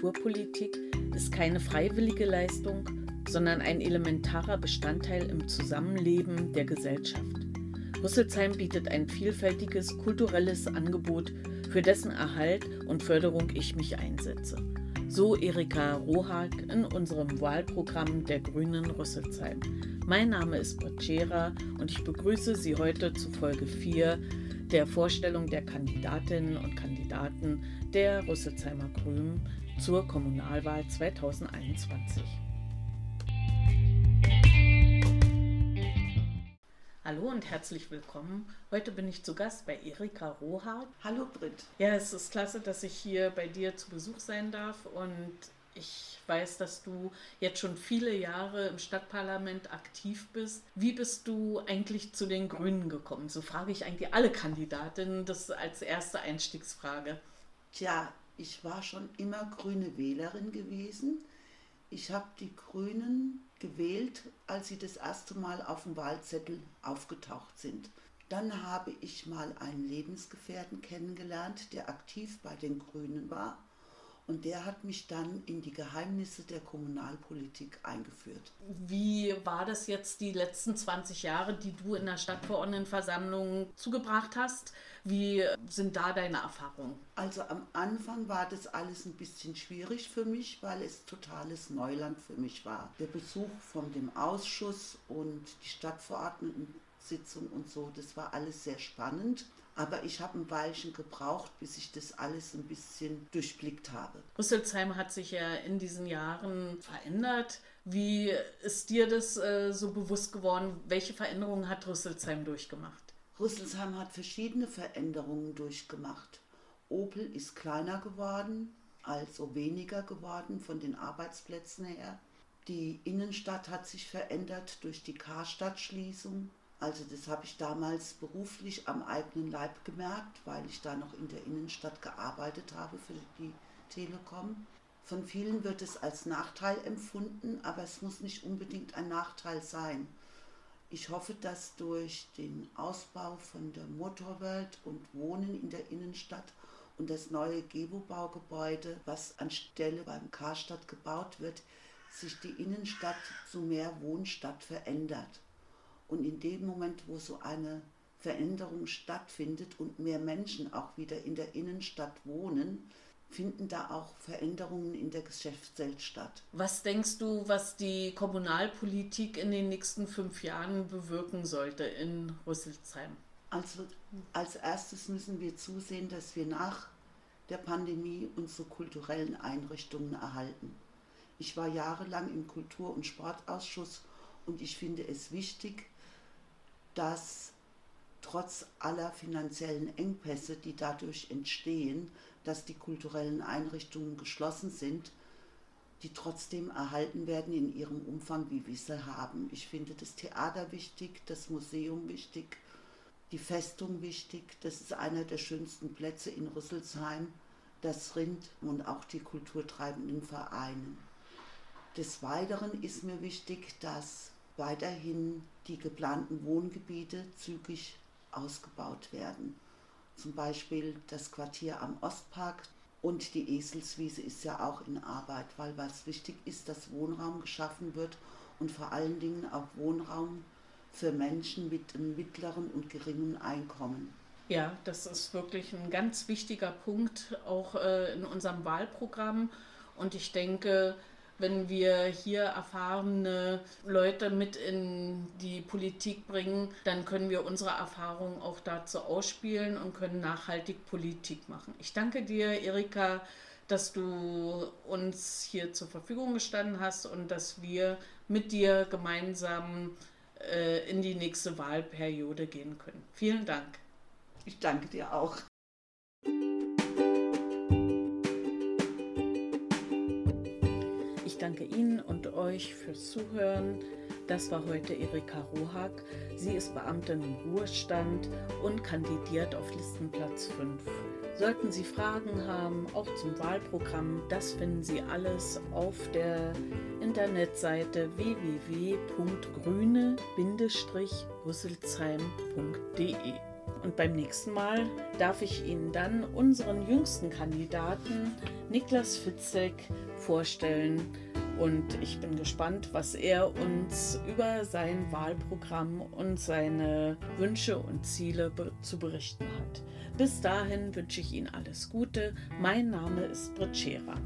Kulturpolitik ist keine freiwillige Leistung, sondern ein elementarer Bestandteil im Zusammenleben der Gesellschaft. Rüsselsheim bietet ein vielfältiges kulturelles Angebot, für dessen Erhalt und Förderung ich mich einsetze. So Erika Rohag in unserem Wahlprogramm der Grünen Rüsselsheim. Mein Name ist Bocera und ich begrüße Sie heute zu Folge 4 der Vorstellung der Kandidatinnen und Kandidaten der Rüsselsheimer Grünen zur Kommunalwahl 2021. Hallo und herzlich willkommen. Heute bin ich zu Gast bei Erika Rohart. Hallo Britt. Ja, es ist klasse, dass ich hier bei dir zu Besuch sein darf und ich weiß, dass du jetzt schon viele Jahre im Stadtparlament aktiv bist. Wie bist du eigentlich zu den Grünen gekommen? So frage ich eigentlich alle Kandidatinnen, das als erste Einstiegsfrage. Tja, ich war schon immer grüne Wählerin gewesen. Ich habe die Grünen gewählt, als sie das erste Mal auf dem Wahlzettel aufgetaucht sind. Dann habe ich mal einen Lebensgefährten kennengelernt, der aktiv bei den Grünen war und der hat mich dann in die Geheimnisse der Kommunalpolitik eingeführt. Wie war das jetzt die letzten 20 Jahre, die du in der Stadtverordnetenversammlung zugebracht hast? Wie sind da deine Erfahrungen? Also am Anfang war das alles ein bisschen schwierig für mich, weil es totales Neuland für mich war. Der Besuch von dem Ausschuss und die Stadtverordnetensitzung und so, das war alles sehr spannend. Aber ich habe ein Weilchen gebraucht, bis ich das alles ein bisschen durchblickt habe. Rüsselsheim hat sich ja in diesen Jahren verändert. Wie ist dir das äh, so bewusst geworden? Welche Veränderungen hat Rüsselsheim durchgemacht? Rüsselsheim hat verschiedene Veränderungen durchgemacht. Opel ist kleiner geworden, also weniger geworden von den Arbeitsplätzen her. Die Innenstadt hat sich verändert durch die Karstadtschließung. Also das habe ich damals beruflich am eigenen Leib gemerkt, weil ich da noch in der Innenstadt gearbeitet habe für die Telekom. Von vielen wird es als Nachteil empfunden, aber es muss nicht unbedingt ein Nachteil sein. Ich hoffe, dass durch den Ausbau von der Motorwelt und Wohnen in der Innenstadt und das neue Gewo-Baugebäude, was anstelle beim Karstadt gebaut wird, sich die Innenstadt zu mehr Wohnstadt verändert. Und in dem Moment, wo so eine Veränderung stattfindet und mehr Menschen auch wieder in der Innenstadt wohnen, finden da auch Veränderungen in der Geschäftswelt statt. Was denkst du, was die Kommunalpolitik in den nächsten fünf Jahren bewirken sollte in Rüsselsheim? Also als erstes müssen wir zusehen, dass wir nach der Pandemie unsere kulturellen Einrichtungen erhalten. Ich war jahrelang im Kultur- und Sportausschuss und ich finde es wichtig, dass trotz aller finanziellen Engpässe, die dadurch entstehen, dass die kulturellen Einrichtungen geschlossen sind, die trotzdem erhalten werden in ihrem Umfang, wie wir sie haben. Ich finde das Theater wichtig, das Museum wichtig, die Festung wichtig. Das ist einer der schönsten Plätze in Rüsselsheim, das Rind und auch die kulturtreibenden Vereine. Des Weiteren ist mir wichtig, dass weiterhin die geplanten Wohngebiete zügig ausgebaut werden. Zum Beispiel das Quartier am Ostpark und die Eselswiese ist ja auch in Arbeit, weil was wichtig ist, dass Wohnraum geschaffen wird und vor allen Dingen auch Wohnraum für Menschen mit einem mittleren und geringen Einkommen. Ja, das ist wirklich ein ganz wichtiger Punkt auch äh, in unserem Wahlprogramm. Und ich denke, wenn wir hier erfahrene Leute mit in die Politik bringen, dann können wir unsere Erfahrungen auch dazu ausspielen und können nachhaltig Politik machen. Ich danke dir, Erika, dass du uns hier zur Verfügung gestanden hast und dass wir mit dir gemeinsam äh, in die nächste Wahlperiode gehen können. Vielen Dank. Ich danke dir auch. Danke Ihnen und euch fürs Zuhören. Das war heute Erika Rohag. Sie ist Beamtin im Ruhestand und kandidiert auf Listenplatz 5. Sollten Sie Fragen haben, auch zum Wahlprogramm, das finden Sie alles auf der Internetseite www.grüne-rüsselsheim.de. Und beim nächsten Mal darf ich Ihnen dann unseren jüngsten Kandidaten, Niklas Fitzek, vorstellen. Und ich bin gespannt, was er uns über sein Wahlprogramm und seine Wünsche und Ziele be zu berichten hat. Bis dahin wünsche ich Ihnen alles Gute. Mein Name ist Britt Scherer.